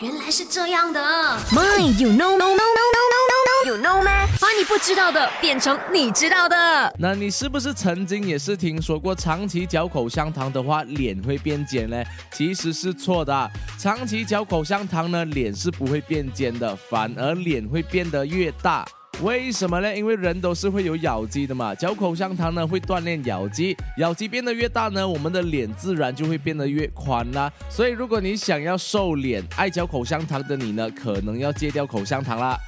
原来是这样的。My, you know, no, no, no, no, no, no, you know 吗？把你不知道的变成你知道的。那你是不是曾经也是听说过，长期嚼口香糖的话，脸会变尖呢？其实是错的，长期嚼口香糖呢，脸是不会变尖的，反而脸会变得越大。为什么呢？因为人都是会有咬肌的嘛，嚼口香糖呢会锻炼咬肌，咬肌变得越大呢，我们的脸自然就会变得越宽啦。所以如果你想要瘦脸，爱嚼口香糖的你呢，可能要戒掉口香糖啦。